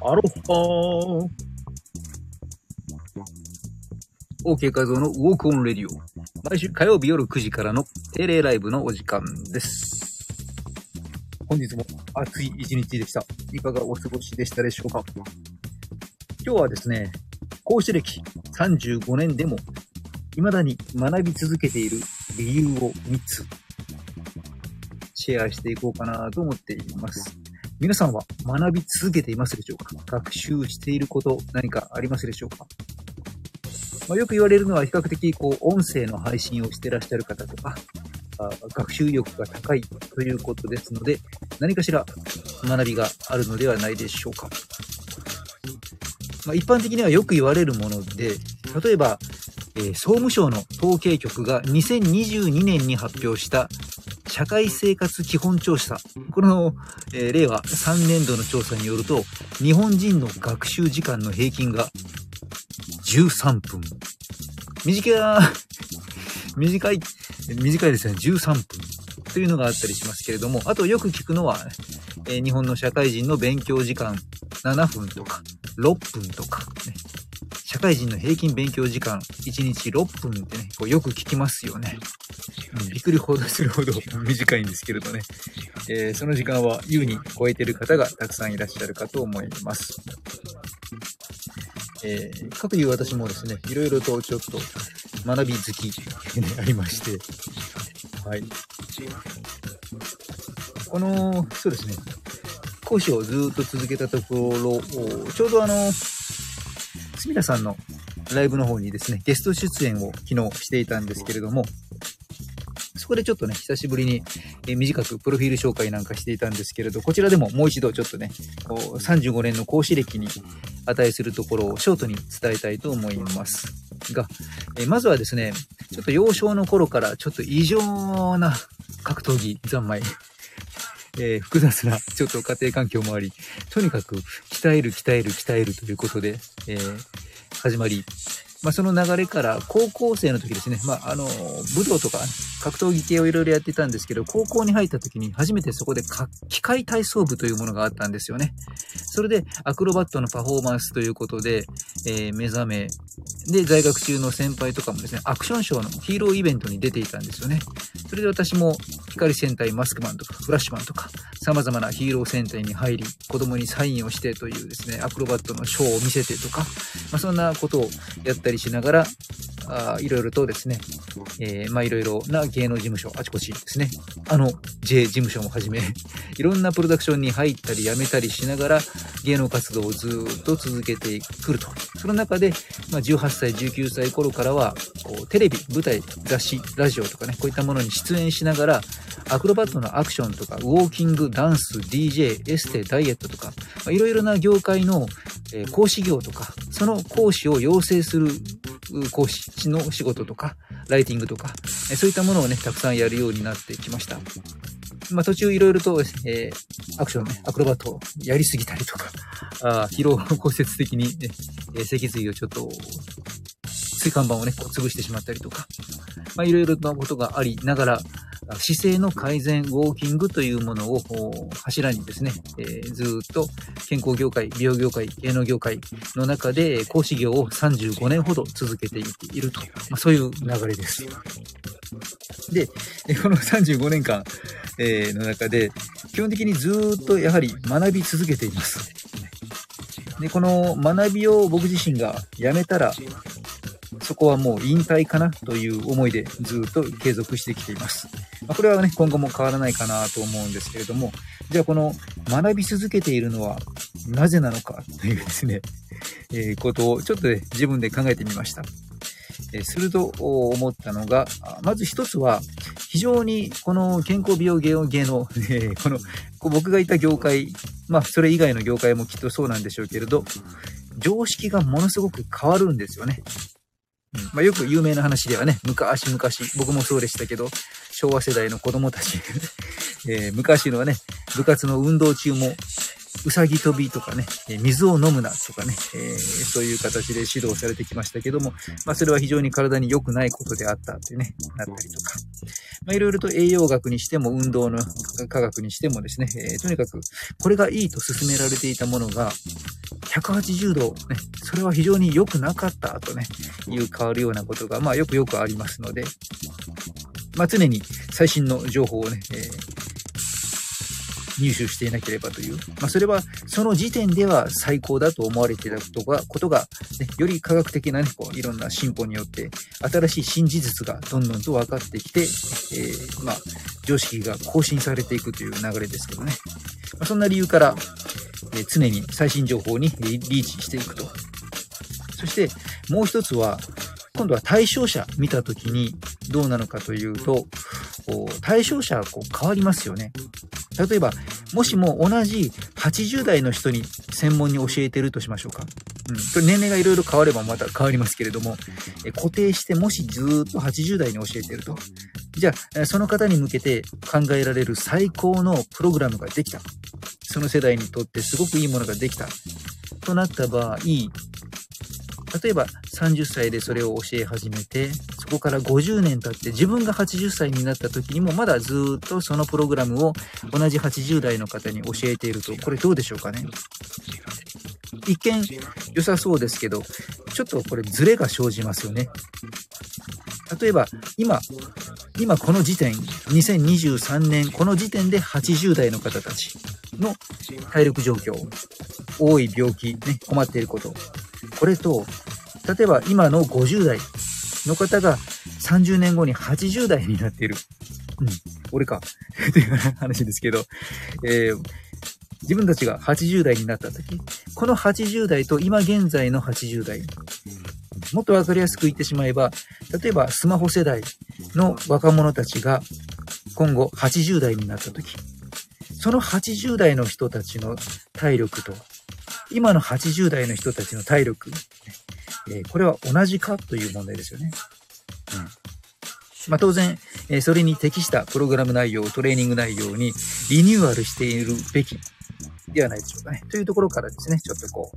アロハー OK 画像のウォークオンレディオ。毎週火曜日夜9時からの定例ライブのお時間です。本日も暑い一日でした。いかがお過ごしでしたでしょうか今日はですね、講師歴35年でも未だに学び続けている理由を3つシェアしていこうかなと思っています。皆さんは学び続けていますでしょうか？学習していること何かありますでしょうか？まあ、よく言われるのは比較的こう音声の配信をしてらっしゃる方とか、あ学習力が高いということですので、何かしら学びがあるのではないでしょうか？まあ、一般的にはよく言われるもので、例えば、えー総務省の統計局が2022年に発表した社会生活基本調査。この、えー令和3年度の調査によると、日本人の学習時間の平均が13分。短い、短い、短いですね。13分。というのがあったりしますけれども、あとよく聞くのは、えー日本の社会人の勉強時間7分とか、6分とか、ね、社会人の平均勉強時間1日6分ってね、こうよく聞きますよね。びっくりほどするほど短いんですけれどね。えーその時間は優に超えてる方がたくさんいらっしゃるかと思います。えーかくいう私もですね、いろいろとちょっと学び好き、ね、ありまして、はい。この、そうですね、講師をずっと続けたところ、ちょうどあの、すみさんのライブの方にですね、ゲスト出演を昨日していたんですけれども、そこでちょっとね、久しぶりに、え短くプロフィール紹介なんかしていたんですけれど、こちらでももう一度ちょっとね、こう35年の講師歴に値するところをショートに伝えたいと思います。が、えまずはですね、ちょっと幼少の頃からちょっと異常な格闘技三昧、えー複雑なちょっと家庭環境もあり、とにかく鍛える鍛える鍛えるということで、えー始まり、まあ、その流れから高校生の時ですね、まあ、あの、武道とか格闘技系をいろいろやってたんですけど、高校に入った時に初めてそこで機械体操部というものがあったんですよね。それでアクロバットのパフォーマンスということで、えー目覚め、で、在学中の先輩とかもですね、アクションショーのヒーローイベントに出ていたんですよね。それで私も光戦隊マスクマンとかフラッシュマンとか様々なヒーロー戦隊に入り、子供にサインをしてというですね、アクロバットのショーを見せてとか、まあ、そんなことをやったりしながら、あいろいろとですね、えーまあいろいろな芸能事務所、あちこちですね、あの J 事務所もはじめ、いろんなプロダクションに入ったり辞めたりしながら、芸能活動をずっと続けてくると。その中で、まあ、18歳、19歳頃からは、こうテレビ、舞台、雑誌、ラジオとかね、こういったものに出演しながら、アクロバットのアクションとか、ウォーキング、ダンス、DJ、エステ、ダイエットとか、いろいろな業界の、えー講師業とか、その講師を養成する講師の仕事とか、ライティングとか、そういったものをね、たくさんやるようになってきました。まあ途中いろいろと、えーアクションね、アクロバットをやりすぎたりとか、あ疲労骨折的にね、えー脊髄をちょっと、椎間板をね、こう潰してしまったりとか、まあいろいろなことがありながら、姿勢の改善、ウォーキングというものを柱にですね、えーずっと健康業界、美容業界、芸能業界の中で講師業を35年ほど続けていると、まあ、そういう流れです。で、この35年間、えーの中で、基本的にずっとやはり学び続けています。で、この学びを僕自身がやめたら、そこはもう引退かなという思いでずっと継続してきています。これはね、今後も変わらないかなと思うんですけれども、じゃあこの学び続けているのはなぜなのかというですね、えーことをちょっとね、自分で考えてみました。えーすると思ったのが、まず一つは、非常にこの健康美容芸能芸能、えーこのこ僕がいた業界、まあそれ以外の業界もきっとそうなんでしょうけれど、常識がものすごく変わるんですよね。うん。まあ、よく有名な話ではね、昔々、僕もそうでしたけど、昭和世代の子供たち、えー昔のはね、部活の運動中も、うさぎ跳びとかね、水を飲むなとかね、えーそういう形で指導されてきましたけども、まあそれは非常に体に良くないことであったってね、なったりとか。まあいろいろと栄養学にしても運動の科学にしてもですね、えーとにかくこれがいいと勧められていたものが、180度、ね、それは非常に良くなかったとね、いう変わるようなことが、まあよくよくありますので、まあ常に最新の情報をね、えー入手していなければという、まあ、それはその時点では最高だと思われていたことが、ことがね、より科学的なね、こういろんな進歩によって、新しい新事実がどんどんと分かってきて、えー、まあ、常識が更新されていくという流れですけどね。まあ、そんな理由から、えー、常に最新情報にリーチしていくと。そしてもう一つは、今度は対象者見たときにどうなのかというと、対象者はこう変わりますよね。例えば、もしも同じ80代の人に専門に教えてるとしましょうか。うん。これ年齢がいろいろ変わればまた変わりますけれども、え固定してもしずっと80代に教えてると。じゃあ、その方に向けて考えられる最高のプログラムができた。その世代にとってすごくいいものができた。となった場合、例えば30歳でそれを教え始めて、そこから50年経って自分が80歳になった時にもまだずっとそのプログラムを同じ80代の方に教えていると、これどうでしょうかね？一見良さそうですけど、ちょっとこれズレが生じますよね。例えば、今、今この時点、2023年、この時点で80代の方たちの体力状況、多い病気、ね、困っていること、これと、例えば今の50代の方が30年後に80代になっている。うん、俺か。という話ですけど、えー、自分たちが80代になった時、この80代と今現在の80代、もっとわかりやすく言ってしまえば、例えばスマホ世代の若者たちが今後80代になった時、その80代の人たちの体力と今の80代の人たちの体力、えー、これは同じかという問題ですよね。うん。まあ、当然、えー、それに適したプログラム内容、トレーニング内容にリニューアルしているべきではないでしょうかね。というところからですね、ちょっとこ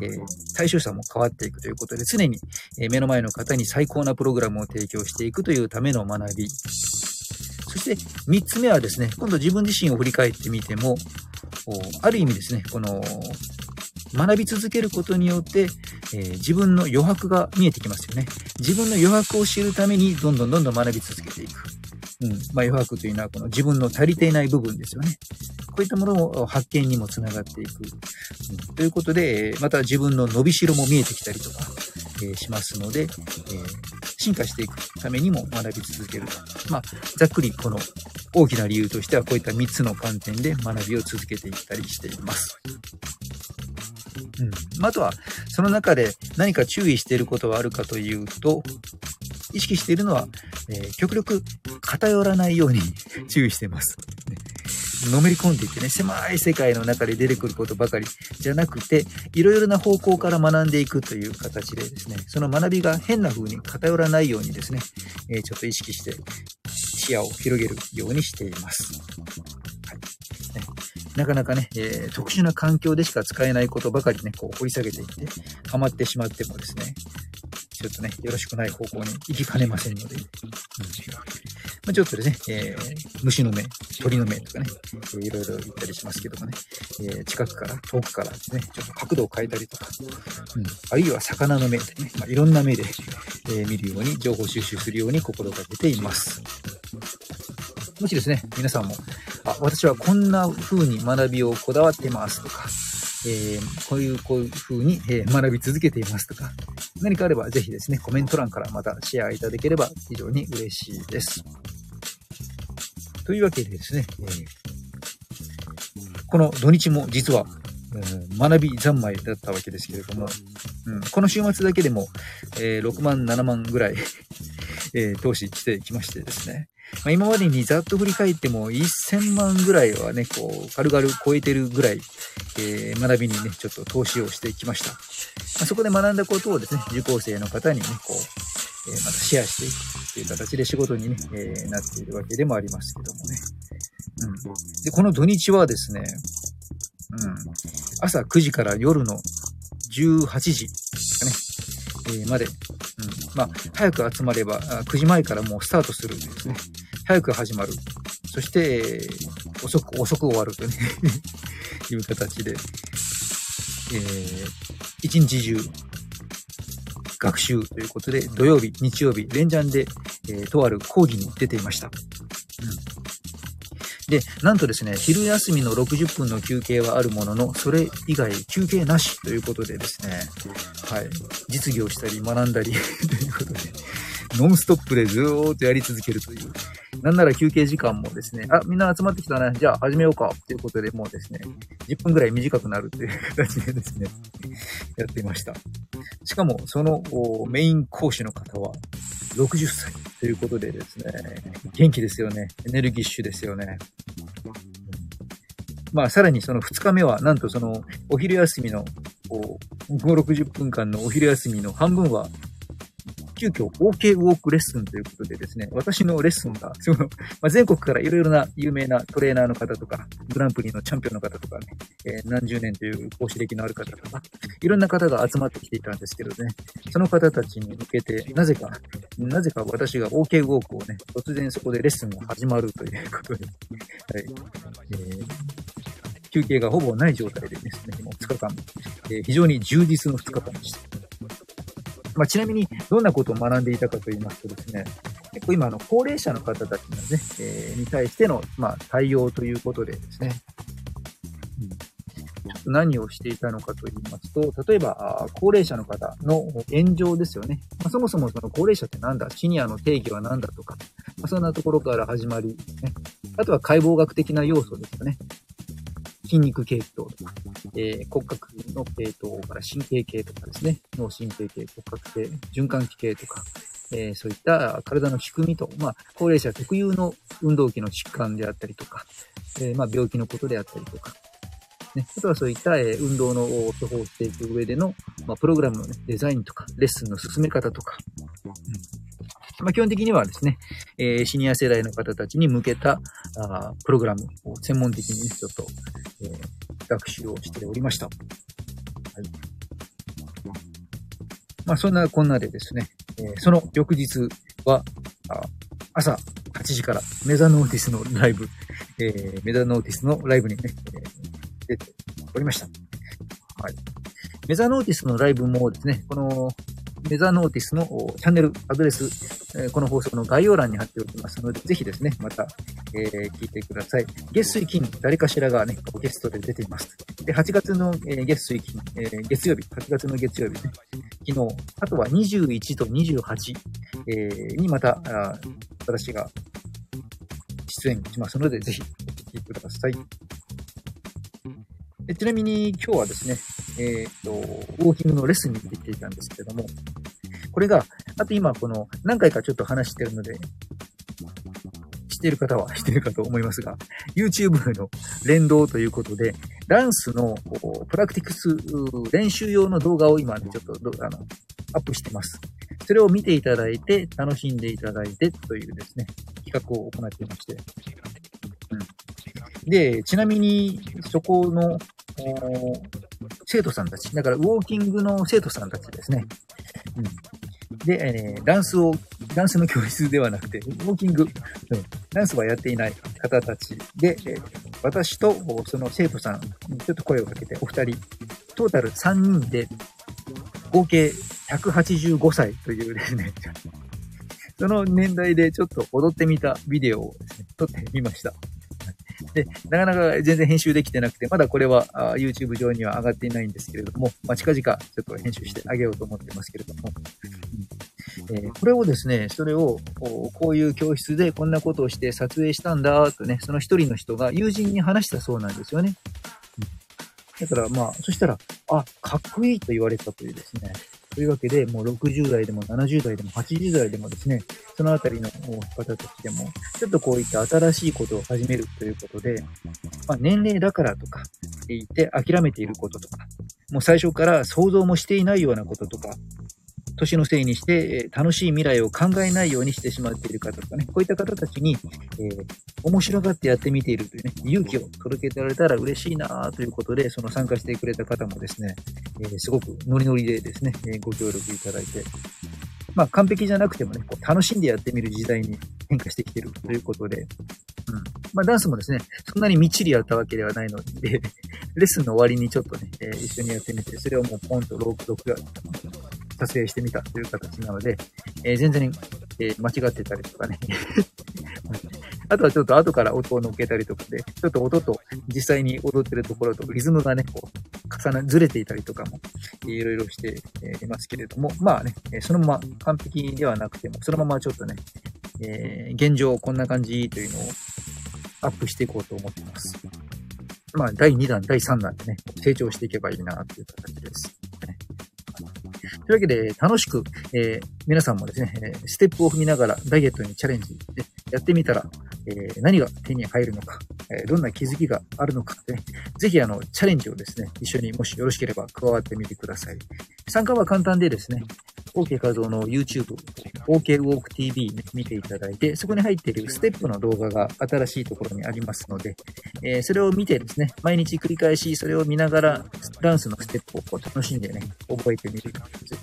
う、えー、対象者も変わっていくということで、常に、え目の前の方に最高なプログラムを提供していくというための学び。そして、3つ目はですね、今度自分自身を振り返ってみても、ある意味ですね、この学び続けることによって、えー、自分の余白が見えてきますよね。自分の余白を知るために、どんどんどんどん学び続けていく。うん。まあ、余白というのは、この自分の足りていない部分ですよね。こういったものを発見にもつながっていく。うん、ということで、また自分の伸びしろも見えてきたりとか、えー、しますので、えー、進化していくためにも学び続けると。まあ、ざっくりこの大きな理由としてはこういった3つの観点で学びを続けていったりしています。うん。あとは、その中で何か注意していることはあるかというと、意識しているのは、えー、極力偏らないように注意してます。のめり込んでいってね、狭い世界の中で出てくることばかりじゃなくて、いろいろな方向から学んでいくという形でですね、その学びが変な風に偏らないようにですね、えー、ちょっと意識して視野を広げるようにしています。なかなかね、えー、特殊な環境でしか使えないことばかりね、こう掘り下げていって、ハマってしまってもですね、ちょっとね、よろしくない方向に行きかねませんので、うんまあ、ちょっとですね、えー、虫の目、鳥の目とかね、いろいろ言ったりしますけどもね、えー、近くから遠くからですね、ちょっと角度を変えたりとか、うん、あるいは魚の目でね、まあ、いろんな目で、え見るように情報収集するように心がけています。もしですね、皆さんも、あ、私はこんな風に学びをこだわってますとか、えー、こういう、こういう風に、えー、学び続けていますとか、何かあればぜひですね、コメント欄からまたシェアいただければ非常に嬉しいです。というわけでですね、えー、この土日も実は、うん、学び三昧だったわけですけれども、うん、この週末だけでも、えー、6万、7万ぐらいえー、投資してきましてですね。まあ、今までにざっと振り返っても1000万ぐらいはね、こう、軽々超えてるぐらい、えー、学びにね、ちょっと投資をしてきました。まあ、そこで学んだことをですね、受講生の方にね、こう、えー、またシェアしていくという形で仕事にね、えー、なっているわけでもありますけどもね。うん。で、この土日はですね、うん、朝9時から夜の18時ですかね、えー、まで、うん、まあ、早く集まれば、9時前からもうスタートするんですね。早く始まる。そして、遅く、遅く終わると いう形で、えー、一日中、学習ということで、土曜日、日曜日、連チャンで、えー、とある講義に出ていました。うんで、なんとですね、昼休みの60分の休憩はあるものの、それ以外休憩なしということでですね、はい、実技をしたり学んだり ということで、ノンストップでずーっとやり続けるという。なんなら休憩時間もですね、あ、みんな集まってきたね。じゃあ始めようか。ということで、もうですね、10分ぐらい短くなるという形でですね、やっていました。しかも、そのメイン講師の方は、60歳ということでですね、元気ですよね。エネルギッシュですよね。まあ、さらにその2日目は、なんとその、お昼休みの、5、60分間のお昼休みの半分は、急遽 OK ウォークレッスンということでですね、私のレッスンが、その、まあ、全国からいろいろな有名なトレーナーの方とか、グランプリのチャンピオンの方とかね、えー、何十年という講師歴のある方とか、いろんな方が集まってきていたんですけどね、その方たちに向けて、なぜか、なぜか私が OK ウォークをね、突然そこでレッスンが始まるということで、はい。えー休憩がほぼない状態でですね、もう2日間、えー、非常に充実の2日間でした。まあ、ちなみに、どんなことを学んでいたかと言いますとですね、結構今、の、高齢者の方たちのね、えー、に対しての、まあ、対応ということでですね、うん、何をしていたのかと言いますと、例えば、高齢者の方の炎上ですよね。まあ、そもそもその高齢者って何だ？シニアの定義は何だとか、まあ、そんなところから始まり、ね、あとは解剖学的な要素ですよね。筋肉系統とか、えー、骨格の系統から神経系とかですね、脳神経系、骨格系、循環器系とか、えー、そういった体の仕組みと、まあ、高齢者特有の運動器の疾患であったりとか、えー、まあ、病気のことであったりとか、ね、あとはそういった、えー、運動の処方していく上での、まあ、プログラムの、ね、デザインとか、レッスンの進め方とか、うん。まあ、基本的にはですね、えー、シニア世代の方たちに向けたあプログラムを専門的に、ちょっと、えー、学習をしておりました。はい。まあ、そんなこんなでですね、えー、その翌日は、あ朝8時からメザノーティスのライブ、えー、メザノーティスのライブにね、えー、出ておりました。はい。メザノーティスのライブもですね、このメザノーティスのチャンネル、アドレス、えこの放送の概要欄に貼っておきますので、ぜひですね、また、えー、聞いてください。月水金、誰かしらがね、ゲストで出ています。で、8月の、え、月水金、えー、月曜日、8月の月曜日ね、昨日、あとは21と28、えー、にまた、私が出演しますので、ぜひお聞きください。ちなみに今日はですね、えっ、ー、と、ウォーキングのレッスンに出てきていたんですけども、これが、あと今この何回かちょっと話してるので、知ってる方は 知ってるかと思いますが、YouTube の連動ということで、ダンスのプラクティクス練習用の動画を今ね、ちょっとあのアップしてます。それを見ていただいて、楽しんでいただいてというですね、企画を行っていまして。うん、で、ちなみに、そこの生徒さんたち、だからウォーキングの生徒さんたちですね。うん、で、えー、ダンスを、ダンスの教室ではなくて、ウォーキング、うん、ダンスはやっていない方たちで、えー、私とその生徒さんにちょっと声をかけて、お二人、トータル3人で、合計185歳というですね、その年代でちょっと踊ってみたビデオをですね、撮ってみました。で、なかなか全然編集できてなくて、まだこれは YouTube 上には上がっていないんですけれども、まあ、近々ちょっと編集してあげようと思ってますけれども、え、これをですね、それをこういう教室でこんなことをして撮影したんだとね、その一人の人が友人に話したそうなんですよね。だからまあ、そしたら、あ、かっこいいと言われたというですね、というわけで、もう60代でも70代でも80代でもですね、そのあたりの方たちでも、ちょっとこういった新しいことを始めるということで、まあ、年齢だからとか言って諦めていることとか、もう最初から想像もしていないようなこととか、年のせいにして、楽しい未来を考えないようにしてしまっている方とかね、こういった方たちに、えー、面白がってやってみているというね、勇気を届けてられたら嬉しいなということで、その参加してくれた方もですね、えー、すごくノリノリでですね、えご協力いただいて、まあ完璧じゃなくてもね、こう楽しんでやってみる時代に変化してきてるということで、うん。まあダンスもですね、そんなにみっちりやったわけではないのでレッスンの終わりにちょっとね、えー、一緒にやってみて、それをもうポンと録画、撮影してみたという形なので、えー、全然、えー、間違ってたりとかね。あとはちょっと後から音を乗っけたりとかで、ちょっと音と実際に踊ってるところとリズムがね、こう、重な、ずれていたりとかも、いろいろしていますけれども、まあね、そのまま完璧ではなくても、そのままちょっとね、えー、現状こんな感じというのをアップしていこうと思っています。まあ、第2弾、第3弾でね、成長していけばいいなという形です。というわけで、楽しく、えー、皆さんもですね、ステップを踏みながらダイエットにチャレンジでやってみたら、えー、何が手に入るのか、えどんな気づきがあるのかってね、ぜひあの、チャレンジをですね、一緒にもしよろしければ加わってみてください。参加は簡単でですね、OK 画像の YouTube、OK Walk TV 見ていただいて、そこに入っているステップの動画が新しいところにありますので、えー、それを見てですね、毎日繰り返しそれを見ながら、ダンスのステップをこう楽しんでね、覚えてみる感じ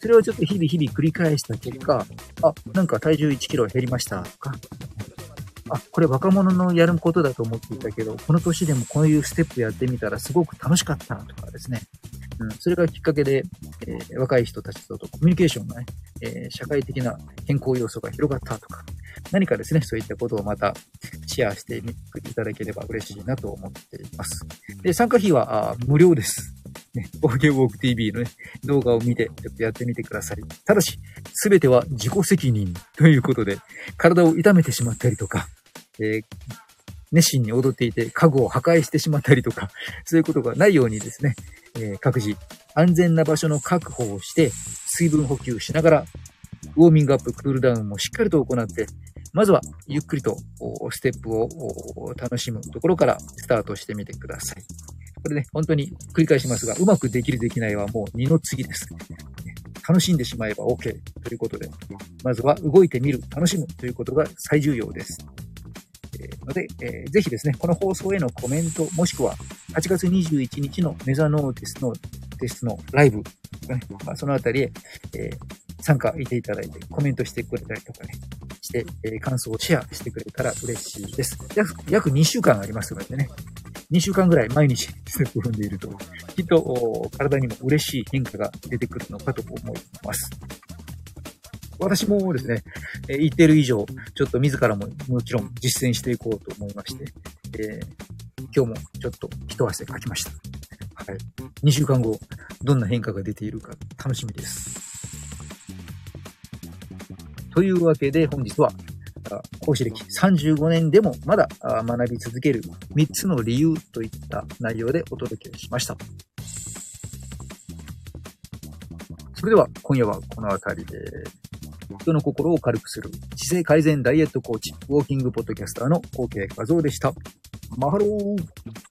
それをちょっと日々日々繰り返した結果、あ、なんか体重1キロ減りましたとか、あ、これ若者のやることだと思っていたけど、この年でもこういうステップやってみたらすごく楽しかったとかですね。うん、それがきっかけで、えー、若い人たちとコミュニケーションがね、えー、社会的な健康要素が広がったとか、何かですね、そういったことをまたシェアしていただければ嬉しいなと思っています。で、参加費は無料です。ね、OK Walk TV のね、動画を見て、ちょっとやってみてください。ただし、すべては自己責任ということで、体を痛めてしまったりとか、えー、熱心に踊っていて家具を破壊してしまったりとか、そういうことがないようにですね、えー、各自安全な場所の確保をして、水分補給しながら、ウォーミングアップ、クールダウンもしっかりと行って、まずはゆっくりとステップを楽しむところからスタートしてみてください。これね、本当に繰り返しますが、うまくできるできないはもう二の次です。楽しんでしまえば OK ということで、まずは動いてみる、楽しむということが最重要です。ので、えー、ぜひですね、この放送へのコメント、もしくは8月21日のメザノーテスのテストのライブ、ね、まあ、そのあたりへ、えー、参加いていただいて、コメントしてくれたりとかね、して、えー、感想をシェアしてくれたら嬉しいです。約約2週間ありますのでね、2週間ぐらい毎日ステップ踏んでいると、きっと体にも嬉しい変化が出てくるのかと思います。私もですね、え言ってる以上、ちょっと自らももちろん実践していこうと思いまして、えー、今日もちょっと一汗かきました。はい。2週間後、どんな変化が出ているか楽しみです。というわけで本日は講師歴35年でもまだ学び続ける3つの理由といった内容でお届けしました。それでは今夜はこの辺りで、人の心を軽くする。姿勢改善ダイエットコーチ、ウォーキングポッドキャスターの後継画像でした。マハロー。